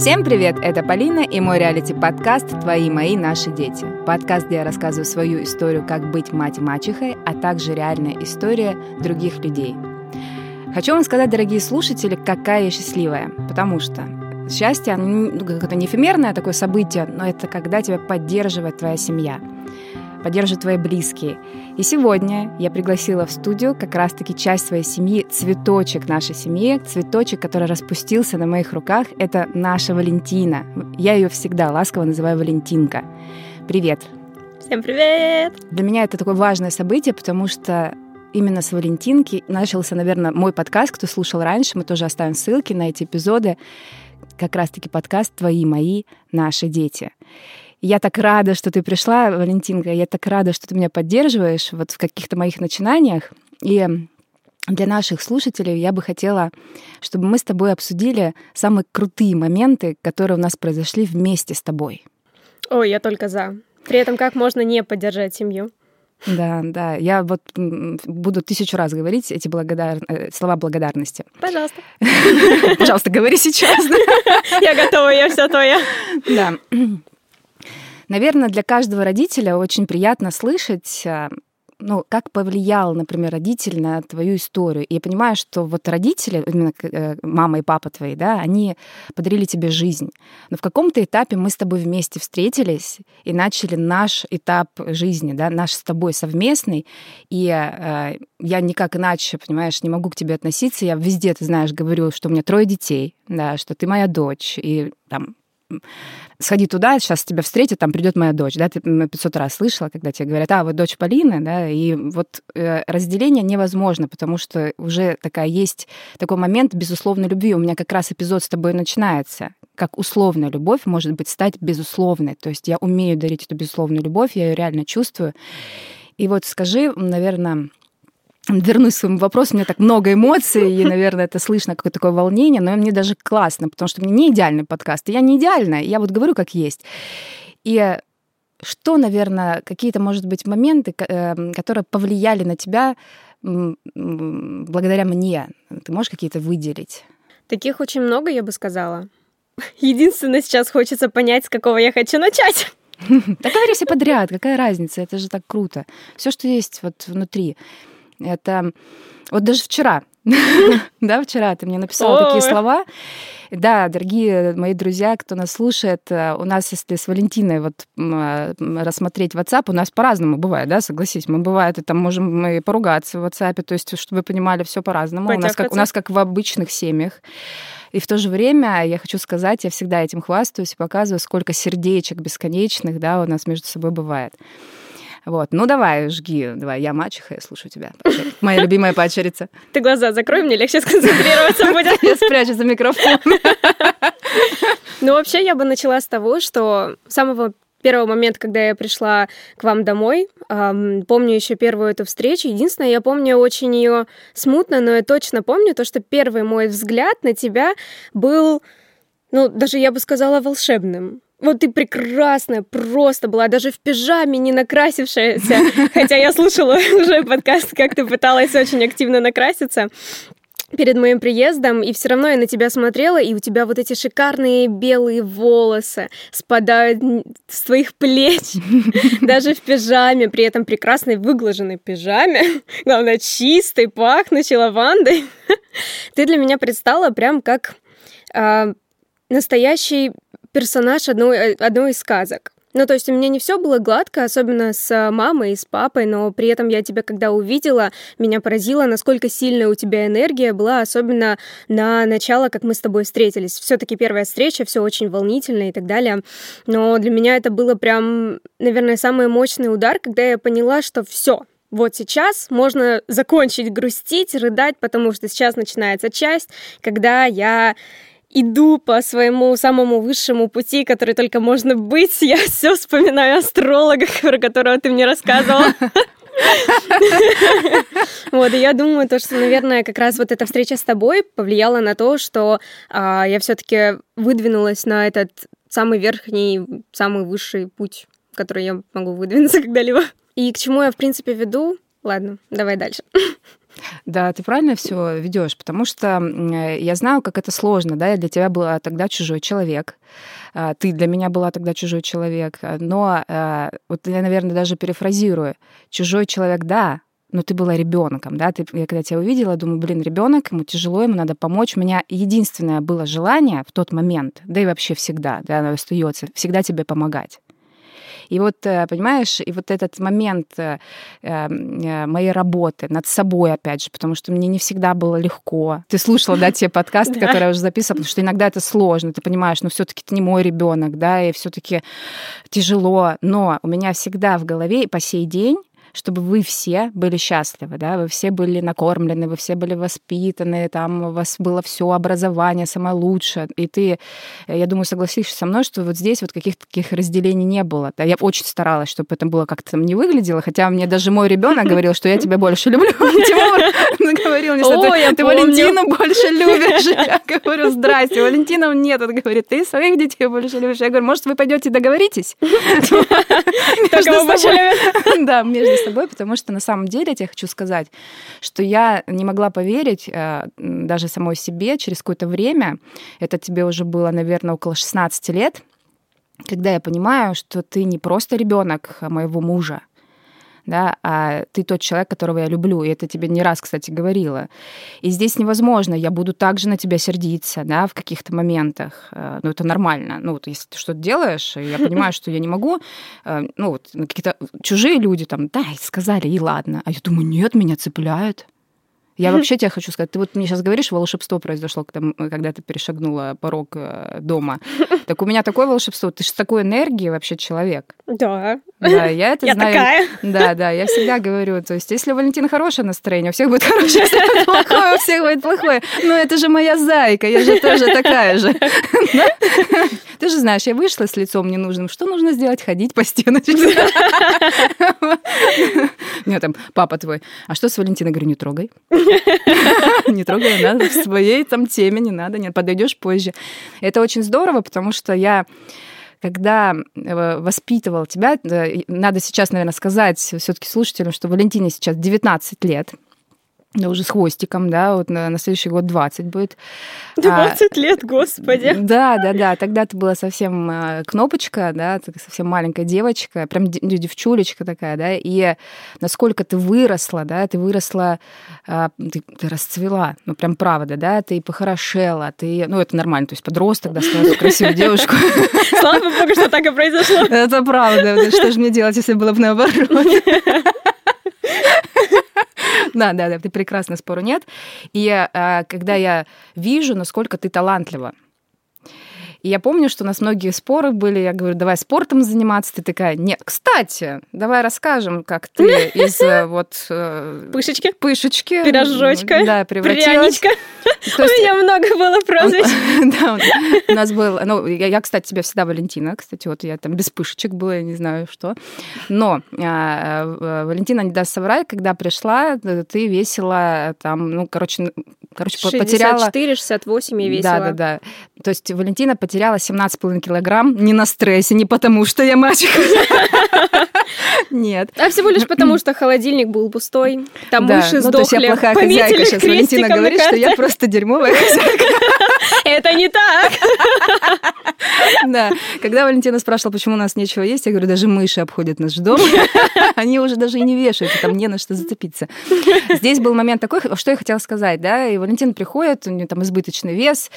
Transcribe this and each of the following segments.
Всем привет! Это Полина и мой реалити-подкаст «Твои, мои, наши дети». Подкаст, где я рассказываю свою историю, как быть мать-мачехой, а также реальная история других людей. Хочу вам сказать, дорогие слушатели, какая я счастливая, потому что счастье, ну, это не эфемерное такое событие, но это когда тебя поддерживает твоя семья – поддержат твои близкие. И сегодня я пригласила в студию как раз-таки часть своей семьи, цветочек нашей семьи, цветочек, который распустился на моих руках. Это наша Валентина. Я ее всегда ласково называю Валентинка. Привет! Всем привет! Для меня это такое важное событие, потому что именно с Валентинки начался, наверное, мой подкаст. Кто слушал раньше, мы тоже оставим ссылки на эти эпизоды. Как раз-таки подкаст «Твои, мои, наши дети». Я так рада, что ты пришла, Валентинка. Я так рада, что ты меня поддерживаешь вот в каких-то моих начинаниях. И для наших слушателей я бы хотела, чтобы мы с тобой обсудили самые крутые моменты, которые у нас произошли вместе с тобой. Ой, я только за. При этом как можно не поддержать семью? Да, да. Я вот буду тысячу раз говорить эти благодар... Э, слова благодарности. Пожалуйста. Пожалуйста, говори сейчас. Я готова, я все твоя. Да. Наверное, для каждого родителя очень приятно слышать а, ну, как повлиял, например, родитель на твою историю. И я понимаю, что вот родители, именно э, мама и папа твои, да, они подарили тебе жизнь. Но в каком-то этапе мы с тобой вместе встретились и начали наш этап жизни, да, наш с тобой совместный. И э, я никак иначе, понимаешь, не могу к тебе относиться. Я везде, ты знаешь, говорю, что у меня трое детей, да, что ты моя дочь, и там сходи туда, сейчас тебя встретят, там придет моя дочь, да, ты 500 раз слышала, когда тебе говорят, а, вы дочь Полины, да, и вот э, разделение невозможно, потому что уже такая есть такой момент безусловной любви. У меня как раз эпизод с тобой начинается, как условная любовь может быть стать безусловной, то есть я умею дарить эту безусловную любовь, я ее реально чувствую. И вот скажи, наверное, вернусь к своему вопросу, у меня так много эмоций, и, наверное, это слышно, какое-то такое волнение, но мне даже классно, потому что мне не идеальный подкаст, и я не идеальная, я вот говорю как есть. И что, наверное, какие-то, может быть, моменты, эм, которые повлияли на тебя благодаря мне? Ты можешь какие-то выделить? Таких очень много, я бы сказала. Единственное, сейчас хочется понять, с какого я хочу начать. Да говори все подряд, какая разница, это же так круто. Все, что есть вот внутри. Это вот даже вчера, да, вчера ты мне написала такие слова. Да, дорогие мои друзья, кто нас слушает, э, у нас, если с Валентиной вот э, рассмотреть WhatsApp, у нас по-разному бывает, да, согласись, мы бывает, и там можем мы поругаться в WhatsApp, то есть, чтобы вы понимали, все по-разному. У нас, как, у нас как в обычных семьях. И в то же время я хочу сказать, я всегда этим хвастаюсь и показываю, сколько сердечек бесконечных, да, у нас между собой бывает. Вот. Ну, давай, жги. Давай, я мачеха, я слушаю тебя. Моя любимая пачерица. Ты глаза закрой, мне легче сконцентрироваться будет. Я спрячу за микрофон. Ну, вообще, я бы начала с того, что самого первого момента, когда я пришла к вам домой, эм, помню еще первую эту встречу. Единственное, я помню очень ее смутно, но я точно помню то, что первый мой взгляд на тебя был, ну, даже я бы сказала, волшебным. Вот ты прекрасная, просто была, даже в пижаме не накрасившаяся. Хотя я слушала уже подкаст, как ты пыталась очень активно накраситься перед моим приездом, и все равно я на тебя смотрела, и у тебя вот эти шикарные белые волосы спадают с твоих плеч, даже в пижаме, при этом прекрасной выглаженной пижаме, главное, чистой, пахнущей лавандой. Ты для меня предстала прям как э, настоящий персонаж одной, э, одной из сказок. Ну, то есть у меня не все было гладко, особенно с мамой и с папой, но при этом я тебя, когда увидела, меня поразило, насколько сильная у тебя энергия была, особенно на начало, как мы с тобой встретились. Все-таки первая встреча, все очень волнительно и так далее. Но для меня это было прям, наверное, самый мощный удар, когда я поняла, что все, вот сейчас можно закончить грустить, рыдать, потому что сейчас начинается часть, когда я иду по своему самому высшему пути, который только можно быть. Я все вспоминаю астролога, про которого ты мне рассказывала. Вот, и я думаю, то, что, наверное, как раз вот эта встреча с тобой повлияла на то, что а, я все-таки выдвинулась на этот самый верхний, самый высший путь, который я могу выдвинуться когда-либо. И к чему я, в принципе, веду? Ладно, давай дальше. Да, ты правильно все ведешь, потому что я знаю, как это сложно, да, я для тебя была тогда чужой человек, а, ты для меня была тогда чужой человек, но а, вот я, наверное, даже перефразирую, чужой человек, да, но ты была ребенком, да, ты, я когда тебя увидела, думаю, блин, ребенок, ему тяжело, ему надо помочь. У меня единственное было желание в тот момент, да и вообще всегда, да, оно остается, всегда тебе помогать. И вот, э, понимаешь, и вот этот момент э, э, моей работы над собой, опять же, потому что мне не всегда было легко. Ты слушала, да, те подкасты, которые я уже записывала, потому что иногда это сложно, ты понимаешь, но все таки ты не мой ребенок, да, и все таки тяжело. Но у меня всегда в голове и по сей день чтобы вы все были счастливы, да, вы все были накормлены, вы все были воспитаны, там у вас было все образование самое лучшее. И ты, я думаю, согласишься со мной, что вот здесь вот каких-то таких разделений не было. Да, я очень старалась, чтобы это было как-то там не выглядело, хотя мне даже мой ребенок говорил, что я тебя больше люблю. Тимур говорил мне, что ты Валентину больше любишь. Я говорю, здрасте, Валентина нет. Он говорит, ты своих детей больше любишь. Я говорю, может, вы пойдете договоритесь? Да, между с тобой, потому что на самом деле я тебе хочу сказать, что я не могла поверить э, даже самой себе через какое-то время, это тебе уже было, наверное, около 16 лет, когда я понимаю, что ты не просто ребенок моего мужа, да, а ты тот человек, которого я люблю, и это тебе не раз, кстати, говорила. И здесь невозможно, я буду также на тебя сердиться, да, в каких-то моментах, э, ну, это нормально, ну, вот если ты что-то делаешь, я понимаю, что я не могу, э, ну, вот какие-то чужие люди там, да, сказали, и ладно, а я думаю, нет, меня цепляют, я вообще тебе хочу сказать, ты вот мне сейчас говоришь, волшебство произошло, когда, ты перешагнула порог э, дома. Так у меня такое волшебство, ты же с такой энергией вообще человек. Да. Да, я это я знаю. Такая. Да, да, я всегда говорю, то есть если у Валентина хорошее настроение, у всех будет хорошее, если плохое, у всех будет плохое. Но это же моя зайка, я же тоже такая же. Ты же знаешь, я вышла с лицом ненужным. Что нужно сделать? Ходить по стеночке. Нет, там папа твой. А что с Валентиной? Говорю, не трогай. Не трогай, надо в своей там теме, не надо, нет, подойдешь позже. Это очень здорово, потому что я когда э, воспитывал тебя, надо сейчас, наверное, сказать все-таки слушателям, что Валентине сейчас 19 лет да, уже с хвостиком, да, вот на, на следующий год 20 будет. 20 а, лет, господи. Да, да, да, тогда ты была совсем а, кнопочка, да, совсем маленькая девочка, прям девчулечка такая, да, и насколько ты выросла, да, ты выросла, а, ты, ты расцвела, ну, прям правда, да, ты похорошела, ты, ну, это нормально, то есть подросток, да, становится красивую девушку. Слава богу, что так и произошло. Это правда, что же мне делать, если было бы наоборот? Да, да, да, ты прекрасно, спору нет. И а, когда я вижу, насколько ты талантлива, и я помню, что у нас многие споры были. Я говорю, давай спортом заниматься. Ты такая, нет, кстати, давай расскажем, как ты из э, вот... Э, пышечки. Пышечки. Пирожочка. Да, превратилась. Пряничка. У меня много было прозвищ. Да, у нас был... Ну, я, кстати, тебя всегда Валентина. Кстати, вот я там без пышечек была, я не знаю что. Но а, э, Валентина не даст соврать, когда пришла, ты весила там, ну, короче, короче потеряла... 64, 68 я весила. Да, да, да. То есть Валентина потеряла 17,5 килограмм не на стрессе, не потому что я мальчик. Нет. А всего лишь потому, что холодильник был пустой, там да. мыши сдохли. Ну, то есть я плохая хозяйка. Сейчас Валентина говорит, что я просто дерьмовая хозяйка. Это не так. Да. Когда Валентина спрашивала, почему у нас нечего есть, я говорю, даже мыши обходят наш дом. Они уже даже и не вешаются, там не на что зацепиться. Здесь был момент такой, что я хотела сказать, да, и Валентина приходит, у нее там избыточный вес,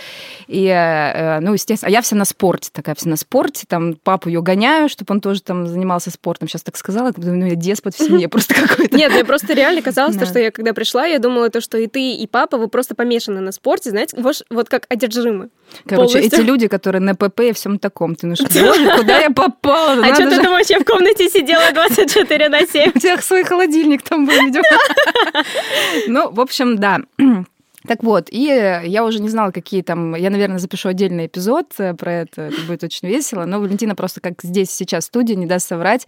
и, э, ну, естественно, а я вся на спорте, такая вся на спорте, там папу ее гоняю, чтобы он тоже там занимался спортом. Сейчас так сказала, как ну, я деспот в семье просто какой-то. Нет, мне просто реально казалось, что я когда пришла, я думала, то, что и ты, и папа, вы просто помешаны на спорте, знаете, вот как одержимы. Короче, эти люди, которые на ПП и всем таком, ты ну что, боже, куда я попала? А что ты думаешь, я в комнате сидела 24 на 7? У тебя свой холодильник там был, видимо. Ну, в общем, да. Так вот, и я уже не знала, какие там... Я, наверное, запишу отдельный эпизод э, про это, это будет очень весело. Но Валентина просто как здесь сейчас в студии не даст соврать,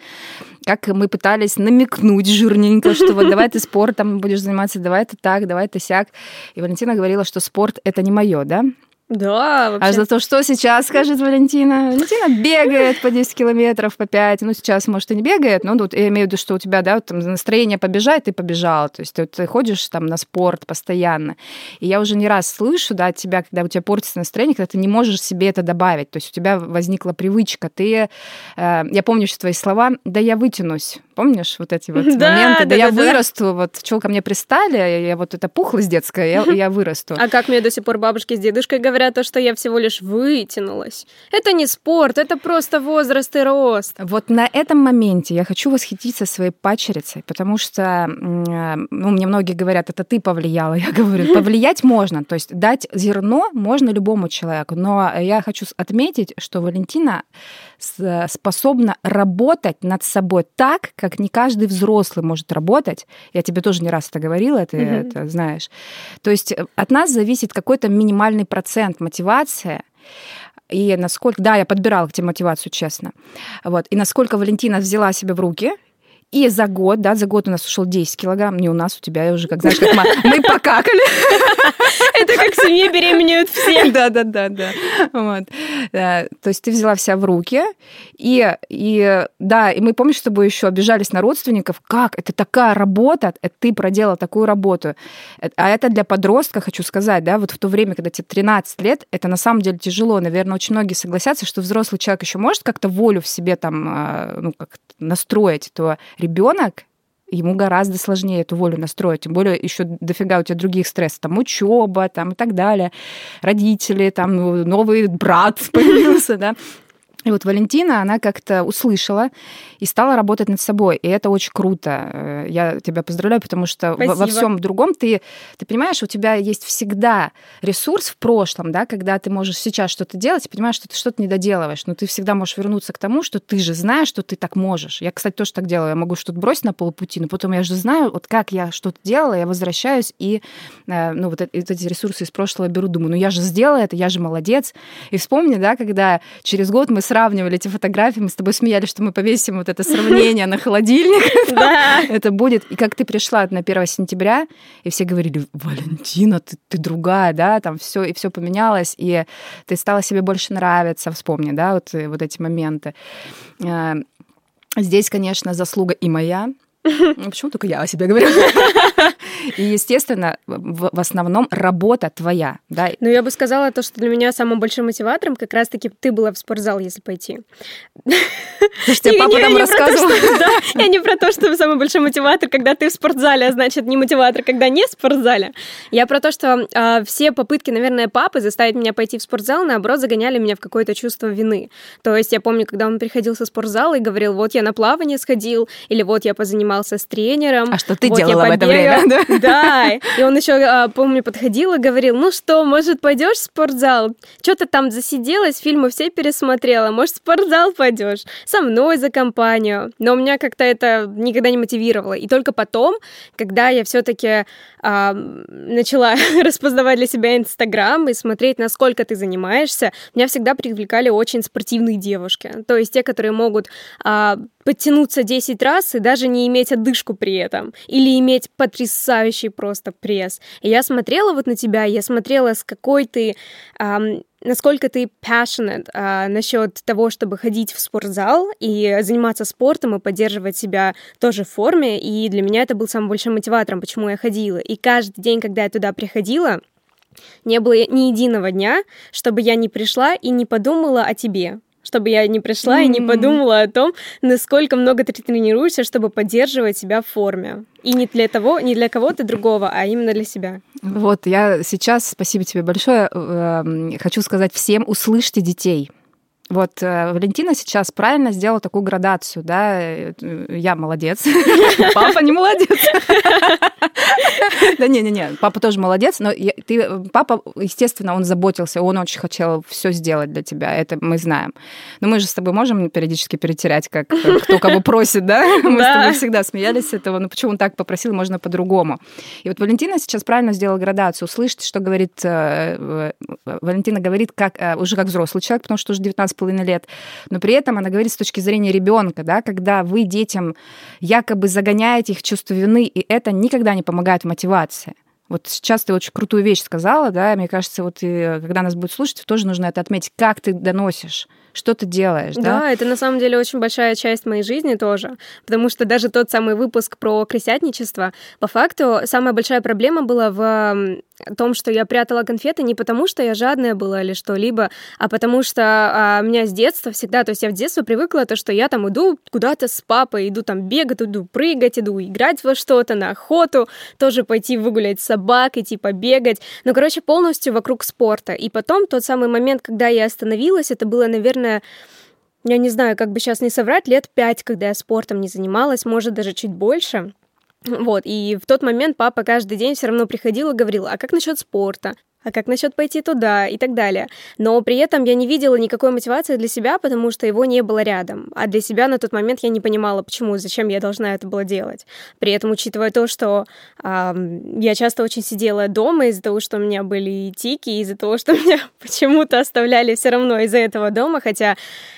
как мы пытались намекнуть жирненько, что вот давай ты спортом будешь заниматься, давай ты так, давай ты сяк. И Валентина говорила, что спорт — это не мое, да? Да, вообще. А за то, что сейчас скажет Валентина? Валентина бегает по 10 километров, по 5. Ну, сейчас, может, и не бегает, но тут я имею в виду, что у тебя, да, вот, там настроение побежать, ты побежала. То есть ты, ты ходишь там на спорт постоянно. И я уже не раз слышу, да, от тебя, когда у тебя портится настроение, когда ты не можешь себе это добавить. То есть у тебя возникла привычка. Ты, э, я помню еще твои слова, да я вытянусь. Помнишь вот эти вот да, моменты? Да, да я да, вырасту, да. вот чего ко мне пристали, я вот это пухлость детская, я, я вырасту. А как мне до сих пор бабушки с дедушкой говорят, то, что я всего лишь вытянулась. Это не спорт, это просто возраст и рост. Вот на этом моменте я хочу восхититься своей пачерицей, потому что, ну, мне многие говорят, это ты повлияла. Я говорю, повлиять можно, то есть дать зерно можно любому человеку, но я хочу отметить, что Валентина способна работать над собой так, как не каждый взрослый может работать. Я тебе тоже не раз это говорила, ты mm-hmm. это знаешь. То есть э, от нас зависит какой-то минимальный процент мотивации, и насколько, да, я подбирала к тебе мотивацию, честно. Вот. И насколько Валентина взяла себя в руки, и за год, да, за год у нас ушел 10 килограмм, не у нас, у тебя уже, как знаешь, как мы, мы покакали. В семье беременеют все. Да, да, да, да. Вот. То есть ты взяла вся в руки, и, и да, и мы, помнишь, с тобой еще обижались на родственников, как это такая работа, это ты проделала такую работу. А это для подростка, хочу сказать, да, вот в то время, когда тебе 13 лет, это на самом деле тяжело. Наверное, очень многие согласятся, что взрослый человек еще может как-то волю в себе там, а, ну, как настроить, то ребенок ему гораздо сложнее эту волю настроить, тем более еще дофига у тебя других стрессов, там учеба, там и так далее, родители, там ну, новый брат появился, да, и вот Валентина, она как-то услышала и стала работать над собой. И это очень круто. Э, я тебя поздравляю, потому что Спасибо. во всем другом ты, ты понимаешь, у тебя есть всегда ресурс в прошлом, да, когда ты можешь сейчас что-то делать и понимаешь, что ты что-то не доделываешь. Но ты всегда можешь вернуться к тому, что ты же знаешь, что ты так можешь. Я, кстати, тоже так делаю. Я могу что-то бросить на полпути, но потом я же знаю, вот как я что-то делала, я возвращаюсь и э, ну, вот эти ресурсы из прошлого беру, думаю, ну я же сделала это, я же молодец. И вспомни, да, когда через год мы с сравнивали эти фотографии, мы с тобой смеялись, что мы повесим вот это сравнение на холодильник. Это будет. И как ты пришла на 1 сентября, и все говорили, Валентина, ты, другая, да, там все, и все поменялось, и ты стала себе больше нравиться, вспомни, да, вот, вот эти моменты. Э, здесь, конечно, заслуга и моя, ну, почему только я о себе говорю? И, естественно, в, основном работа твоя, да. Ну, я бы сказала то, что для меня самым большим мотиватором как раз-таки ты была в спортзал, если пойти. Тебе папа там рассказывал. Я не про то, что самый большой мотиватор, когда ты в спортзале, а значит, не мотиватор, когда не в спортзале. Я про то, что а, все попытки, наверное, папы заставить меня пойти в спортзал, наоборот, загоняли меня в какое-то чувство вины. То есть я помню, когда он приходил со спортзала и говорил, вот я на плавание сходил, или вот я позанимался с тренером. А что ты делала в это время? Да? Да, и он еще, а, помню, подходил и говорил, ну что, может, пойдешь в спортзал? Что ты там засиделась, фильмы все пересмотрела, может, в спортзал пойдешь? Со мной за компанию. Но у меня как-то это никогда не мотивировало. И только потом, когда я все-таки а, начала распознавать для себя Инстаграм и смотреть, насколько ты занимаешься, меня всегда привлекали очень спортивные девушки. То есть те, которые могут а, подтянуться 10 раз и даже не иметь одышку при этом. Или иметь потрясающий просто пресс. И я смотрела вот на тебя, я смотрела, с какой ты... Эм, насколько ты passionate э, насчет того, чтобы ходить в спортзал и заниматься спортом и поддерживать себя тоже в форме. И для меня это был самым большим мотиватором, почему я ходила. И каждый день, когда я туда приходила, не было ни единого дня, чтобы я не пришла и не подумала о тебе чтобы я не пришла mm-hmm. и не подумала о том, насколько много ты тренируешься, чтобы поддерживать себя в форме. И не для того, не для кого-то другого, а именно для себя. Вот, я сейчас, спасибо тебе большое, эм, хочу сказать всем, услышьте детей. Вот э, Валентина сейчас правильно сделала такую градацию, да, э, я молодец, папа не молодец. Да не-не-не, папа тоже молодец, но ты, папа, естественно, он заботился, он очень хотел все сделать для тебя, это мы знаем. Но мы же с тобой можем периодически перетерять, как кто кого просит, да? Мы с тобой всегда смеялись с этого, ну почему он так попросил, можно по-другому. И вот Валентина сейчас правильно сделала градацию. Слышите, что говорит, э, Валентина говорит как, уже как взрослый человек, потому что уже 19 половиной лет. Но при этом она говорит с точки зрения ребенка, да, когда вы детям якобы загоняете их чувство вины, и это никогда не помогает в мотивации. Вот сейчас ты очень крутую вещь сказала, да, мне кажется, вот и, когда нас будет слушать, тоже нужно это отметить, как ты доносишь что ты делаешь, да? Да, это на самом деле очень большая часть моей жизни тоже, потому что даже тот самый выпуск про крестятничество, по факту, самая большая проблема была в том, что я прятала конфеты не потому, что я жадная была или что-либо, а потому что а, меня с детства всегда, то есть я в детстве привыкла то, что я там иду куда-то с папой, иду там бегать, иду прыгать, иду играть во что-то, на охоту, тоже пойти выгулять собак, идти побегать, ну, короче, полностью вокруг спорта. И потом тот самый момент, когда я остановилась, это было, наверное, я не знаю, как бы сейчас не соврать, лет пять, когда я спортом не занималась, может, даже чуть больше. Вот, и в тот момент папа каждый день все равно приходил и говорил, а как насчет спорта? А как насчет пойти туда и так далее. Но при этом я не видела никакой мотивации для себя, потому что его не было рядом. А для себя на тот момент я не понимала, почему, зачем я должна это было делать. При этом, учитывая то, что э, я часто очень сидела дома из-за того, что у меня были тики, из-за того, что меня почему-то оставляли все равно из-за этого дома, хотя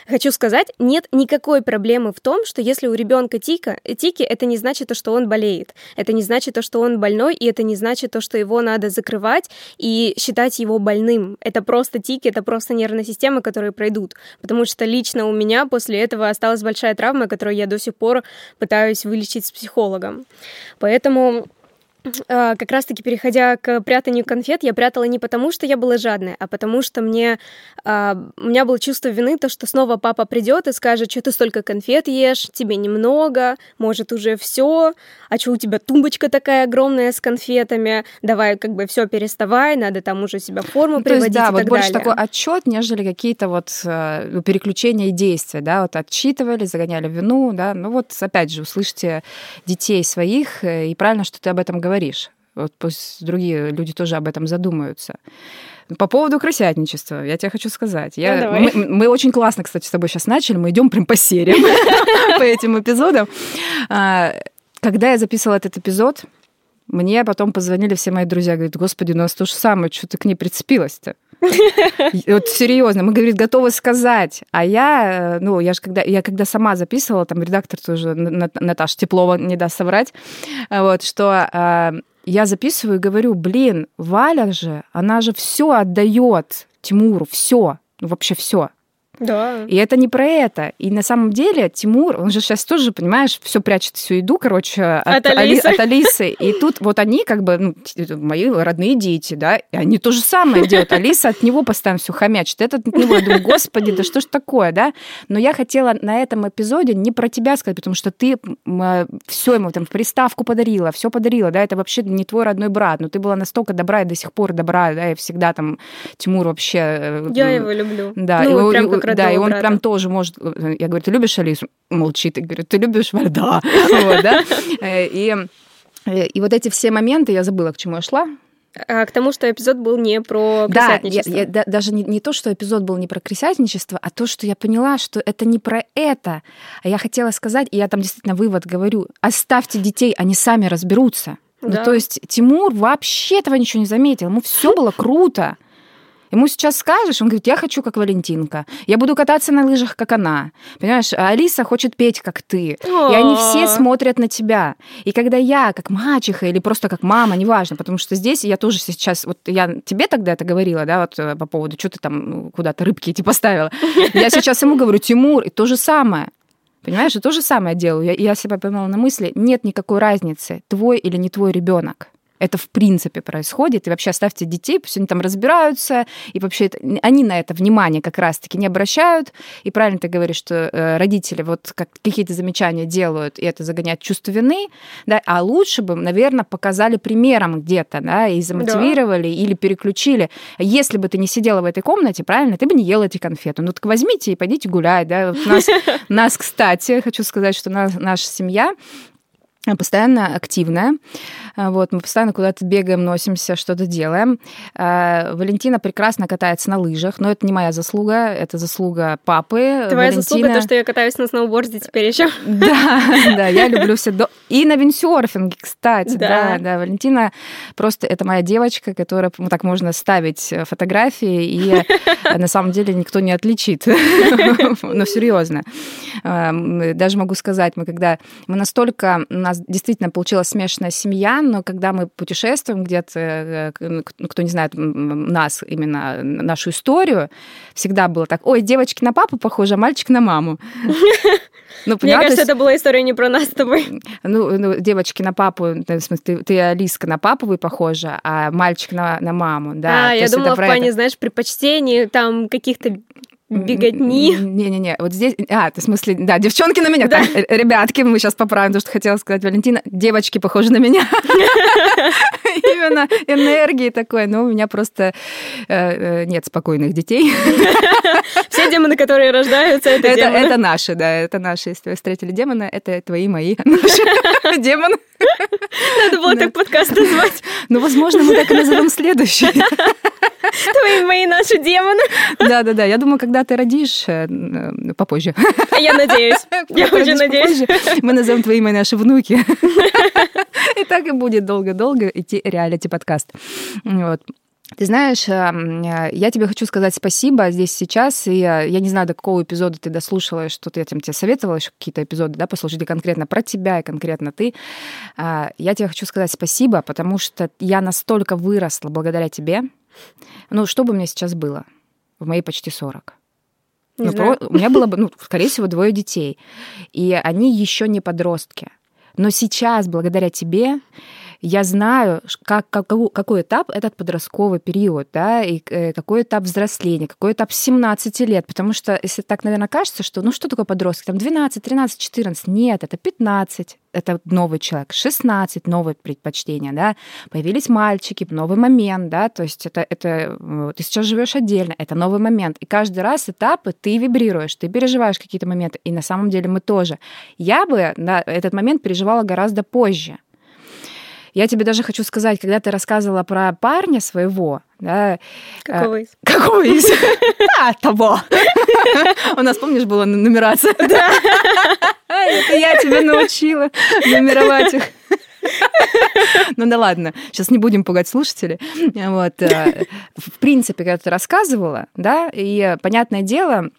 хочу сказать, нет никакой проблемы в том, что если у ребенка тика, тики, это не значит то, что он болеет, это не значит то, что он больной, и это не значит то, что его надо закрывать и считать его больным. Это просто тики, это просто нервная система, которые пройдут. Потому что лично у меня после этого осталась большая травма, которую я до сих пор пытаюсь вылечить с психологом. Поэтому как раз-таки переходя к прятанию конфет, я прятала не потому, что я была жадная, а потому что мне а, у меня было чувство вины, то, что снова папа придет и скажет, что ты столько конфет ешь, тебе немного, может уже все, а что у тебя тумбочка такая огромная с конфетами, давай как бы все переставай, надо там уже себя в форму ну, приводить есть, да, и вот так больше далее. такой отчет, нежели какие-то вот э, переключения действия, да, вот отчитывали, загоняли вину, да, ну вот опять же услышьте детей своих, э, и правильно, что ты об этом говоришь говоришь. Вот пусть другие люди тоже об этом задумаются. По поводу крысятничества, я тебе хочу сказать. Я, ну, мы, мы очень классно, кстати, с тобой сейчас начали. Мы идем прям по сериям, по этим эпизодам. А, когда я записывала этот эпизод, мне потом позвонили все мои друзья, говорят, господи, у нас то же самое, что ты к ней прицепилась-то? Вот серьезно, мы, говорит, готовы сказать. А я, э, ну, я же когда, я когда сама записывала, там редактор тоже, Наташа Теплова не даст соврать, вот, что э, я записываю и говорю, блин, Валя же, она же все отдает Тимуру, все, ну, вообще все. Да. И это не про это. И на самом деле Тимур, он же сейчас тоже, понимаешь, все прячет всю еду, короче, от, от, Алисы. от Алисы. И тут вот они как бы, ну, мои родные дети, да, и они то же самое делают. Алиса от него постоянно все хомячит. Этот от него, я думаю, господи, да что ж такое, да? Но я хотела на этом эпизоде не про тебя сказать, потому что ты все ему там в приставку подарила, все подарила, да, это вообще не твой родной брат, но ты была настолько добра и до сих пор добра, да, и всегда там Тимур вообще... Э, я его люблю. Да, ну, и, прям как да, и он брата. прям тоже может... Я говорю, ты любишь Алису? Молчит. И говорит, ты любишь Валь? Да. Вот, да? Э, и, э, и вот эти все моменты, я забыла, к чему я шла. А, к тому, что эпизод был не про крысятничество. Да, я, я, даже не, не то, что эпизод был не про крысятничество, а то, что я поняла, что это не про это. А я хотела сказать, и я там действительно вывод говорю, оставьте детей, они сами разберутся. Ну, да. Ну, то есть Тимур вообще этого ничего не заметил. Ему все было круто. Ему сейчас скажешь, он говорит, я хочу как Валентинка, я буду кататься на лыжах, как она. Понимаешь, а Алиса хочет петь, как ты. И они все смотрят на тебя. И когда я, как мачеха или просто как мама, неважно, потому что здесь я тоже сейчас, вот я тебе тогда это говорила, да, вот э, по поводу, что ты там ну, куда-то рыбки эти поставила. Я сейчас ему говорю, Тимур, и то же самое. Понимаешь, и то же самое делаю. Я, я себя поймала на мысли, нет никакой разницы, твой или не твой ребенок это в принципе происходит, и вообще оставьте детей, пусть они там разбираются, и вообще это, они на это внимание как раз-таки не обращают, и правильно ты говоришь, что э, родители вот как, какие-то замечания делают, и это загоняет чувство вины, да, а лучше бы, наверное, показали примером где-то, да, и замотивировали, да. или переключили. Если бы ты не сидела в этой комнате, правильно, ты бы не ела эти конфеты. Ну так возьмите и пойдите гулять, да. Вот нас, нас, кстати, хочу сказать, что наша семья постоянно активная. А, вот, мы постоянно куда-то бегаем, носимся, что-то делаем. А, Валентина прекрасно катается на лыжах, но это не моя заслуга, это заслуга папы. Твоя Валентина... заслуга то, что я катаюсь на сноуборде теперь еще. Да, да, я люблю все. До... И на виндсерфинге, кстати, да. да, да. Валентина просто это моя девочка, которая, ну, так можно ставить фотографии, и э, на самом деле никто не отличит. Но серьезно. Даже могу сказать, мы когда... Мы настолько... У нас действительно получилась смешанная семья, знаем, но когда мы путешествуем где-то, ну, кто не знает нас, именно нашу историю, всегда было так, ой, девочки на папу похожи, а мальчик на маму. Ну, Мне кажется, это была история не про нас с тобой. Ну, ну девочки на папу, в смысле, ты, ты Алиска на папу вы похожа, а мальчик на, на маму, да. А, я думала в плане, это... знаешь, предпочтений, там, каких-то беготни. Не-не-не, вот здесь... А, ты в смысле, да, девчонки на меня. Да. Так, ребятки, мы сейчас поправим то, что хотела сказать Валентина. Девочки похожи на меня. Именно энергии такой. Но у меня просто э, э, нет спокойных детей. Все демоны, которые рождаются, это демоны. Это наши, да, это наши. Если вы встретили демона, это твои, мои, демоны. Надо было так подкаст назвать. Ну, возможно, мы так и назовем следующий. Твои, мои, наши демоны. Да-да-да, я думаю, когда ты родишь, э, попозже. Я надеюсь, я очень надеюсь. Мы назовем твои, мои, наши внуки. И так и будет долго-долго идти реалити-подкаст. Вот. Ты знаешь, эм, я тебе хочу сказать спасибо здесь сейчас. И я не знаю, до какого эпизода ты дослушала, что-то я там тебе советовала еще какие-то эпизоды, да, послушать конкретно про тебя и конкретно ты. А, я тебе хочу сказать спасибо, потому что я настолько выросла благодаря тебе. Ну, что бы мне сейчас было в мои почти 40? Ну, про... У меня было бы, ну, скорее всего, двое детей. И они еще не подростки. Но сейчас, благодаря тебе, я знаю, как, как, какой этап этот подростковый период, да, и э, какой этап взросления, какой этап 17 лет, потому что если так, наверное, кажется, что, ну что такое подросток, там 12, 13, 14, нет, это 15, это новый человек, 16, новые предпочтения, да, появились мальчики, новый момент, да, то есть это, это ты сейчас живешь отдельно, это новый момент, и каждый раз этапы ты вибрируешь, ты переживаешь какие-то моменты, и на самом деле мы тоже. Я бы на этот момент переживала гораздо позже, я тебе даже хочу сказать, когда ты рассказывала про парня своего, да, какого из? Какого из? А, того. У нас, помнишь, была нумерация? Да. Это я тебя научила нумеровать их. Ну да ладно, сейчас не будем пугать слушателей. Вот. Э, в принципе, когда ты рассказывала, да, и понятное дело,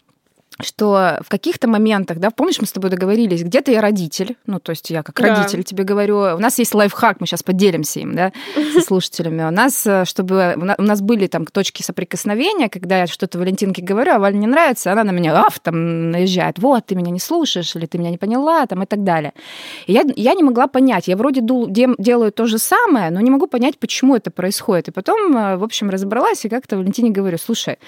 что в каких-то моментах, да, помнишь, мы с тобой договорились, где-то я родитель, ну, то есть я как да. родитель тебе говорю, у нас есть лайфхак, мы сейчас поделимся им, да, со слушателями. У нас, э, чтобы у нас были там точки соприкосновения, когда я что-то Валентинке говорю, а Вале не нравится, она на меня, аф, там, наезжает, вот, ты меня не слушаешь, или ты меня не поняла, там, и так далее. И я, я не могла понять, я вроде делаю то же самое, но не могу понять, почему это происходит. И потом, э, в общем, разобралась и как-то Валентине говорю, слушай,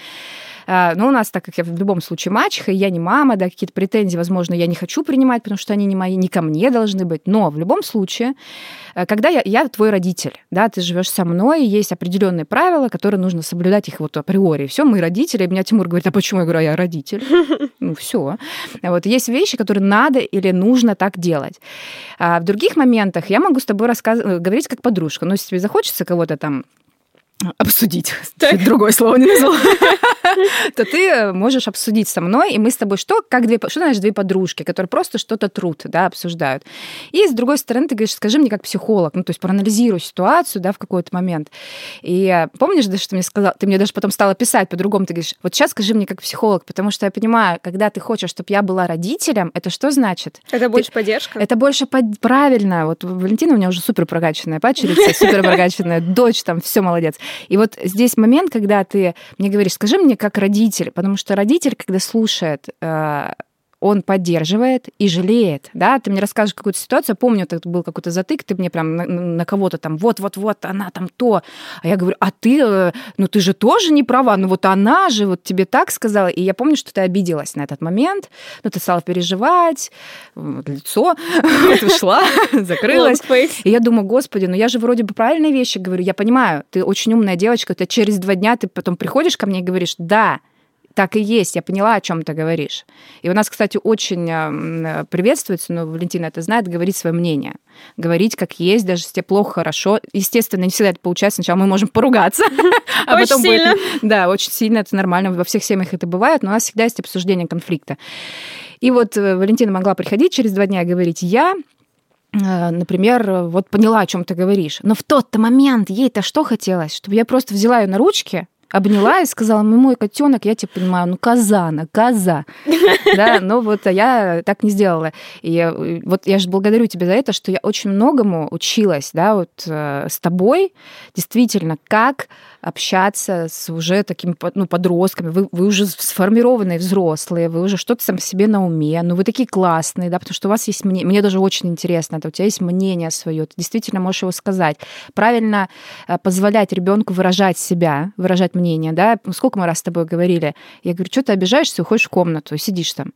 но у нас, так как я в любом случае мачеха, и я не мама, да, какие-то претензии, возможно, я не хочу принимать, потому что они не мои, не ко мне должны быть. Но в любом случае, э, когда я, я твой родитель, да, ты живешь со мной, есть определенные правила, которые нужно соблюдать их вот априори. Все, мы родители. И меня Тимур говорит, а почему я говорю, а я родитель? Ну, все. Вот есть вещи, которые надо или нужно так делать. А в других моментах я могу с тобой рассказывать, говорить как подружка. Но если тебе захочется кого-то там обсудить, так. другое слово не назвала, то ты можешь обсудить со мной, и мы с тобой что, как две, что знаешь, две подружки, которые просто что-то труд, да, обсуждают. И с другой стороны, ты говоришь, скажи мне как психолог, ну, то есть проанализируй ситуацию, да, в какой-то момент. И помнишь, да, что мне сказал, ты мне даже потом стала писать по-другому, ты говоришь, вот сейчас скажи мне как психолог, потому что я понимаю, когда ты хочешь, чтобы я была родителем, это что значит? Это больше поддержка? Это больше под... правильно. Вот Валентина у меня уже супер прокачанная падчерица, супер прокачанная дочь, там все молодец. И вот здесь момент, когда ты мне говоришь, скажи мне как родитель, потому что родитель, когда слушает э, он поддерживает и жалеет, да, ты мне расскажешь какую-то ситуацию, помню, это был какой-то затык, ты мне прям на, на кого-то там, вот-вот-вот, она там то, а я говорю, а ты, э, ну ты же тоже не права, ну вот она же вот тебе так сказала, и я помню, что ты обиделась на этот момент, ну ты стала переживать, лицо ушла, закрылась, и я думаю, господи, ну я же вроде бы правильные вещи говорю, я понимаю, ты очень умная девочка, ты через два дня ты потом приходишь ко мне и говоришь, да, так и есть, я поняла, о чем ты говоришь. И у нас, кстати, очень э, приветствуется, но Валентина это знает, говорить свое мнение. Говорить как есть, даже если тебе плохо, хорошо. Естественно, не всегда это получается. Сначала мы можем поругаться. а очень потом сильно. Будет... Да, очень сильно, это нормально. Во всех семьях это бывает, но у нас всегда есть обсуждение конфликта. И вот э, Валентина могла приходить через два дня и говорить, я э, например, вот поняла, о чем ты говоришь. Но в тот-то момент ей-то что хотелось? Чтобы я просто взяла ее на ручки обняла и сказала, ну, мой котенок, я тебя понимаю, ну, коза она, коза. Да, но вот я так не сделала. И вот я же благодарю тебя за это, что я очень многому училась, да, вот э, с тобой, действительно, как общаться с уже такими ну, подростками. Вы, вы уже сформированные взрослые, вы уже что-то сам себе на уме, но вы такие классные, да, потому что у вас есть мнение. Мне даже очень интересно, это у тебя есть мнение свое, ты действительно можешь его сказать. Правильно э, позволять ребенку выражать себя, выражать мнение, да. Сколько мы раз с тобой говорили? Я говорю, что ты обижаешься, уходишь в комнату, сидишь там.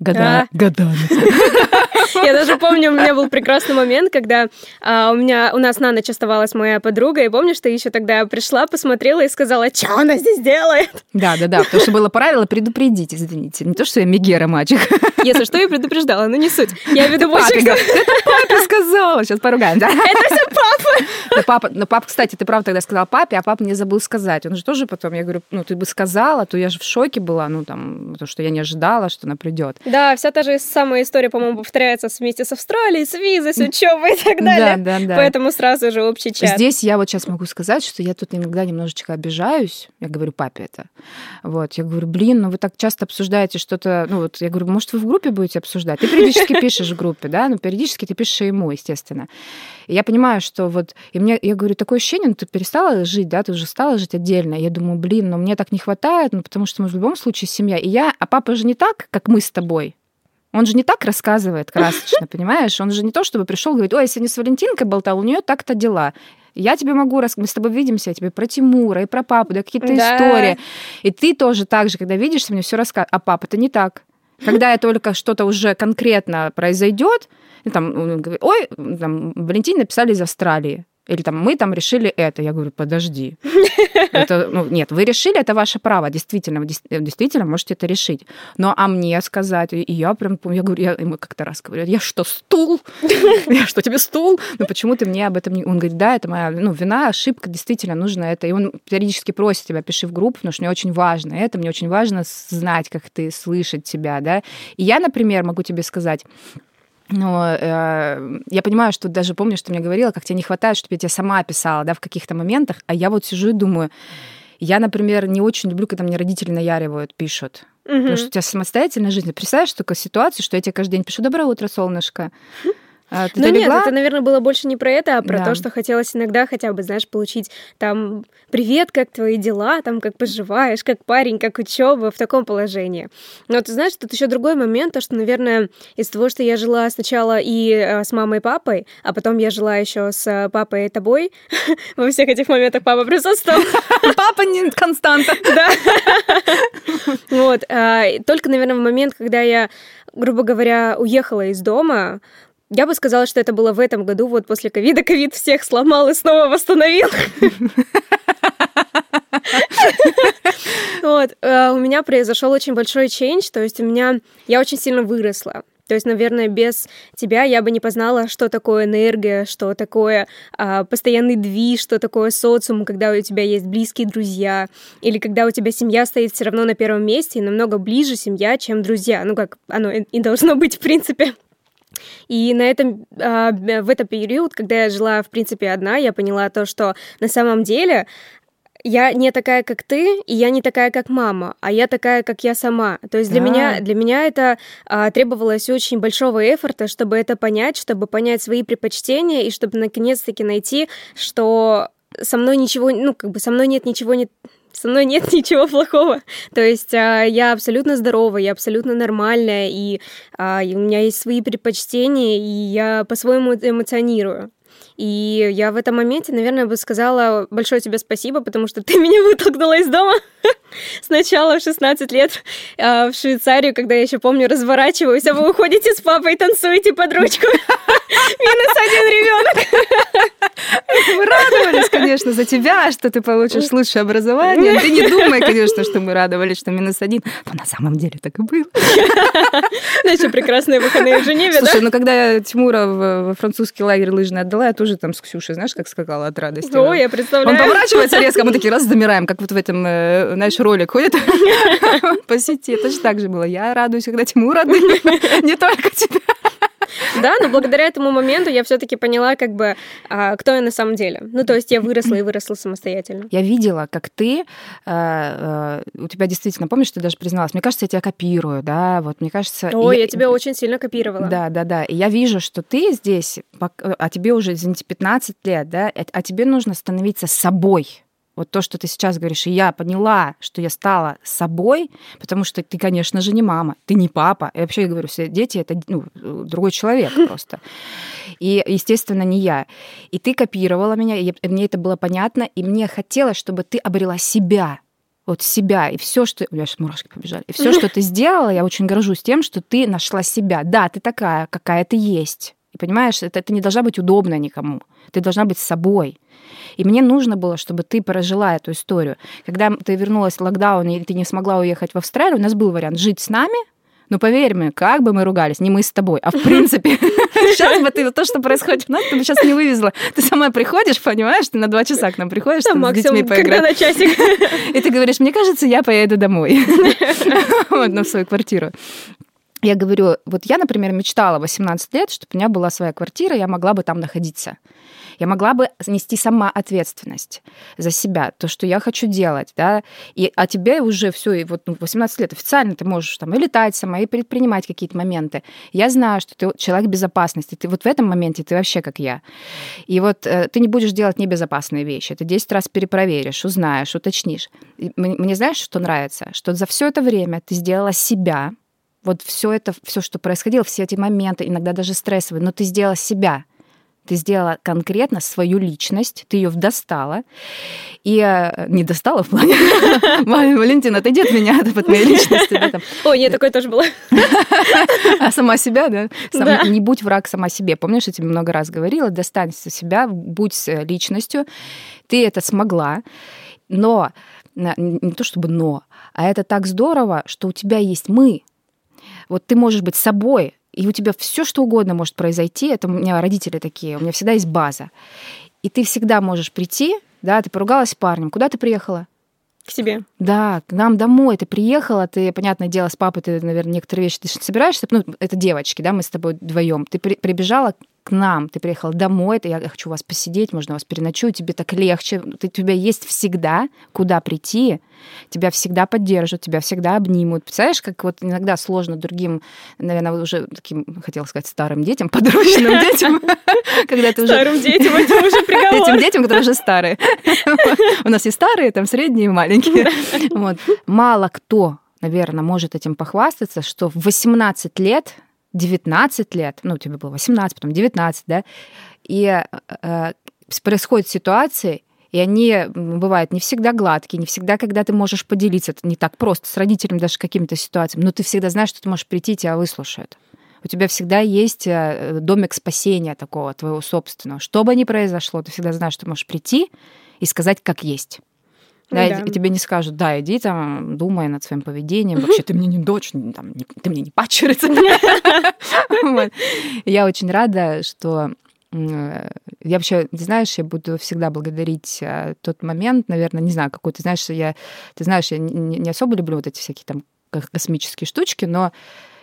Года, а? Годами. Я даже помню, у меня был прекрасный момент, когда а, у меня у нас на ночь оставалась моя подруга, и помнишь, ты еще тогда пришла, посмотрела и сказала, что она здесь делает? Да, да, да, потому что было правило предупредить, извините. Не то, что я Мегера мальчик. Если что, я предупреждала, но не суть. Я веду больше... Это папа сказала, сейчас поругаем, да? Это все папа. Но папа, но папа, кстати, ты правда тогда сказала папе, а папа мне забыл сказать. Он же тоже потом, я говорю, ну, ты бы сказала, то я же в шоке была, ну, там, потому что я не ожидала, что она придет. Да, вся та же самая история, по-моему, повторяется вместе с Австралией, с визой, с учебой и так далее. Да, да, да. Поэтому сразу же общий чат. Здесь я вот сейчас могу сказать, что я тут иногда немножечко обижаюсь. Я говорю папе это. Вот, я говорю, блин, ну вы так часто обсуждаете что-то, ну вот, я говорю, может, вы в группе будете обсуждать? Ты периодически пишешь в группе, да, ну периодически ты пишешь ему, естественно. И я понимаю, что вот, и мне, я говорю, такое ощущение, ну ты перестала жить, да, ты уже стала жить отдельно. Я думаю, блин, но мне так не хватает, ну потому что мы в любом случае семья. И я, а папа же не так, как мы с тобой. Он же не так рассказывает красочно, понимаешь? Он же не то, чтобы пришел и говорит, ой, я сегодня с Валентинкой болтал, у нее так-то дела. Я тебе могу, мы с тобой видимся, я тебе про Тимура и про папу, да какие-то да. истории. И ты тоже так же, когда видишься, мне все рассказываешь. А папа, это не так. Когда я только что-то уже конкретно произойдет, там, ой, там, Валентин написали из Австралии. Или там мы там решили это. Я говорю, подожди. Это, ну, нет, вы решили, это ваше право, действительно, действительно можете это решить. Но а мне сказать, и я прям помню, я говорю, я ему как-то раз говорю, я что, стул? Я что, тебе стул? Ну почему ты мне об этом не... Он говорит, да, это моя ну, вина, ошибка, действительно нужно это. И он периодически просит тебя, пиши в группу, потому что мне очень важно это, мне очень важно знать, как ты, слышать тебя, да. И я, например, могу тебе сказать, но э, я понимаю, что даже помнишь, что мне говорила, как тебе не хватает, чтобы я тебе сама писала, да, в каких-то моментах, а я вот сижу и думаю, я, например, не очень люблю, когда мне родители наяривают, пишут. Угу. Потому что у тебя самостоятельная жизнь. Представляешь такую ситуацию, что я тебе каждый день пишу «Доброе утро, солнышко». А, ну нет, это, наверное, было больше не про это, а про да. то, что хотелось иногда хотя бы, знаешь, получить там привет, как твои дела, там как поживаешь, как парень, как учеба в таком положении. Но ты знаешь, тут еще другой момент, то что, наверное, из того, что я жила сначала и э, с мамой и папой, а потом я жила еще с папой и тобой, во всех этих моментах папа присутствовал. Папа не константа. Да. Вот. А, только, наверное, в момент, когда я грубо говоря, уехала из дома, я бы сказала, что это было в этом году, вот после ковида. Ковид всех сломал и снова восстановил. Вот. Э, у меня произошел очень большой чейндж, то есть у меня... Я очень сильно выросла. То есть, наверное, без тебя я бы не познала, что такое энергия, что такое а, постоянный движ, что такое социум, когда у тебя есть близкие друзья, или когда у тебя семья стоит все равно на первом месте и намного ближе семья, чем друзья. Ну, как оно и должно быть, в принципе. И на этом, а, в этот период, когда я жила, в принципе, одна, я поняла то, что на самом деле я не такая, как ты, и я не такая, как мама, а я такая, как я сама. То есть для, да. меня, для меня это а, требовалось очень большого эфорта, чтобы это понять, чтобы понять свои предпочтения, и чтобы наконец-таки найти, что со мной ничего, ну, как бы со мной нет ничего не со мной нет ничего плохого. То есть а, я абсолютно здорова, я абсолютно нормальная, а, и у меня есть свои предпочтения, и я по-своему эмоционирую. И я в этом моменте, наверное, бы сказала большое тебе спасибо, потому что ты меня вытолкнула из дома сначала в 16 лет а, в Швейцарию, когда я еще помню, разворачиваюсь, а вы уходите с папой и танцуете под ручку. Минус один ребенок. Мы радовались, конечно, за тебя, что ты получишь лучшее образование. Ты не думай, конечно, что мы радовались, что минус один. Но на самом деле так и было. Значит, прекрасные выходные в Женеве, Слушай, ну когда я Тимура в французский лагерь лыжный отдала, я тоже там с Ксюшей, знаешь, как скакала от радости. О, я представляю. Он поворачивается резко, мы такие раз замираем, как вот в этом, э, знаешь, ролик ходит по сети. Же так же было. Я радуюсь, когда Тимур радует. Не только тебя. Да, но благодаря этому моменту я все-таки поняла, как бы, а, кто я на самом деле. Ну, то есть я выросла и выросла самостоятельно. Я видела, как ты, э, э, у тебя действительно, помнишь, ты даже призналась, мне кажется, я тебя копирую, да, вот мне кажется... Ой, я, я тебя очень сильно копировала. Да, да, да. И я вижу, что ты здесь, а тебе уже, извините, 15 лет, да, а тебе нужно становиться собой вот то, что ты сейчас говоришь, и я поняла, что я стала собой, потому что ты, конечно же, не мама, ты не папа. И вообще, я говорю, все дети — это ну, другой человек просто. И, естественно, не я. И ты копировала меня, и мне это было понятно, и мне хотелось, чтобы ты обрела себя, вот себя, и все, что... У меня сейчас мурашки побежали. И все, что ты сделала, я очень горжусь тем, что ты нашла себя. Да, ты такая, какая ты есть. И понимаешь, это, это не должна быть удобно никому. Ты должна быть собой. И мне нужно было, чтобы ты прожила эту историю. Когда ты вернулась в локдаун, и ты не смогла уехать в Австралию, у нас был вариант жить с нами, но поверь мне, как бы мы ругались, не мы с тобой, а в принципе, сейчас бы ты то, что происходит у нас, ты бы сейчас не вывезла. Ты сама приходишь, понимаешь, ты на два часа к нам приходишь, чтобы с детьми поиграть. на часик. И ты говоришь, мне кажется, я поеду домой. Вот, на свою квартиру. Я говорю, вот я, например, мечтала 18 лет, чтобы у меня была своя квартира, я могла бы там находиться я могла бы нести сама ответственность за себя, то, что я хочу делать, да, и, а тебе уже все, и вот ну, 18 лет официально ты можешь там и летать сама, и предпринимать какие-то моменты. Я знаю, что ты человек безопасности, ты вот в этом моменте ты вообще как я. И вот э, ты не будешь делать небезопасные вещи, ты 10 раз перепроверишь, узнаешь, уточнишь. И мне знаешь, что нравится? Что за все это время ты сделала себя, вот все это, все, что происходило, все эти моменты, иногда даже стрессовые, но ты сделала себя ты сделала конкретно свою личность, ты ее достала. И э, не достала в плане, Валентина, отойди от меня, от моей личности. Ой, нет, такое тоже было. А сама себя, да? Не будь враг сама себе. Помнишь, я тебе много раз говорила, достань себя, будь личностью. Ты это смогла, но не то чтобы но, а это так здорово, что у тебя есть мы. Вот ты можешь быть собой, и у тебя все что угодно может произойти. Это у меня родители такие, у меня всегда есть база. И ты всегда можешь прийти, да, ты поругалась с парнем. Куда ты приехала? К себе. Да, к нам домой. Ты приехала, ты, понятное дело, с папой, ты, наверное, некоторые вещи ты собираешься, ну, это девочки, да, мы с тобой вдвоем. Ты при, прибежала к нам, ты приехал домой, это я хочу у вас посидеть, можно вас переночую, тебе так легче, ты, у тебя есть всегда куда прийти, тебя всегда поддержат, тебя всегда обнимут. Представляешь, как вот иногда сложно другим, наверное, уже таким, хотела сказать, старым детям, подручным детям, когда ты уже... Старым детям, это уже приговор. Этим детям, которые уже старые. У нас и старые, там средние и маленькие. Мало кто наверное, может этим похвастаться, что в 18 лет 19 лет, ну, тебе было 18, потом 19, да, и э, э, происходят ситуации, и они бывают не всегда гладкие, не всегда, когда ты можешь поделиться. Это не так просто с родителями даже какими-то ситуациями, но ты всегда знаешь, что ты можешь прийти, тебя выслушают. У тебя всегда есть э, домик спасения такого, твоего собственного. Что бы ни произошло, ты всегда знаешь, что можешь прийти и сказать, как есть. Да, да. И тебе не скажут, да, иди там, думай над своим поведением. Вообще, ты мне не дочь, там, не, ты мне не пачерица. Я очень рада, что я вообще, ты знаешь, я буду всегда благодарить э, тот момент, наверное, не знаю, какой ты знаешь, я, ты знаешь, я не особо люблю вот эти всякие там космические штучки, но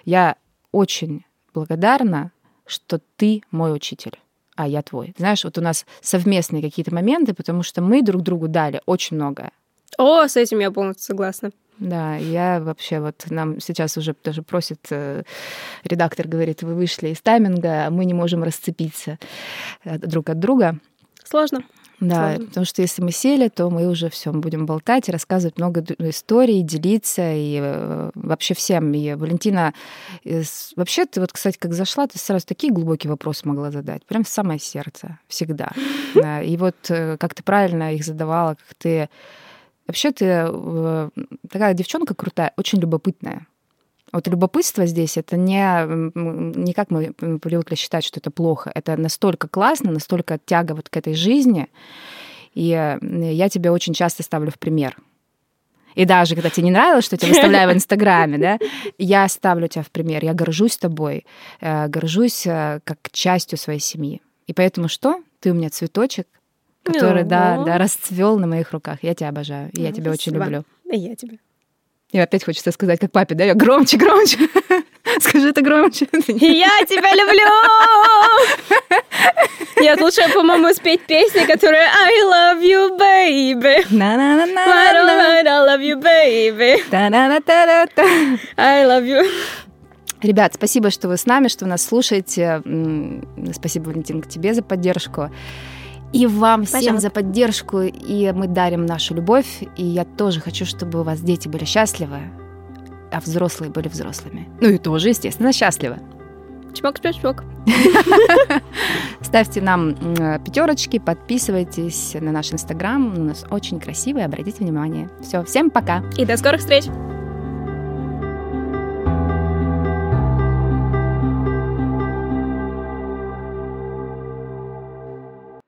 я очень благодарна, что ты мой учитель а я твой. Знаешь, вот у нас совместные какие-то моменты, потому что мы друг другу дали очень многое. О, с этим я полностью согласна. Да, я вообще вот нам сейчас уже даже просит э, редактор говорит, вы вышли из тайминга, мы не можем расцепиться э, друг от друга. Сложно. Да, Сложно. потому что если мы сели, то мы уже все будем болтать, рассказывать много историй, делиться и э, вообще всем. И Валентина, вообще ты вот, кстати, как зашла, ты сразу такие глубокие вопросы могла задать, прям в самое сердце всегда. И вот э, как ты правильно их задавала, как ты вообще ты э, такая девчонка крутая, очень любопытная. Вот любопытство здесь это не, не как мы привыкли считать, что это плохо. Это настолько классно, настолько тяга вот к этой жизни. И я тебя очень часто ставлю в пример. И даже когда тебе не нравилось, что я тебя выставляю в Инстаграме, да, я ставлю тебя в пример. Я горжусь тобой, э, горжусь э, как частью своей семьи. И поэтому что? Ты у меня цветочек, который, да, да, расцвел на моих руках. Я тебя обожаю, и я тебя очень люблю. И я тебя. И опять хочется сказать, как папе, да, я громче, громче. Скажи это громче. Я тебя люблю! Нет, лучше, по-моему, спеть песни, которые I love you, baby. I love you, baby. I love you. Ребят, спасибо, что вы с нами, что вы нас слушаете. Спасибо, Валентин, тебе за поддержку. И вам всем Пожалуйста. за поддержку. И мы дарим нашу любовь. И я тоже хочу, чтобы у вас дети были счастливы, а взрослые были взрослыми. Ну и тоже, естественно, счастливы. Чмок, чмок, чмок. Ставьте нам пятерочки, подписывайтесь на наш инстаграм. У нас очень красивый, обратите внимание. Все, всем пока. И до скорых встреч.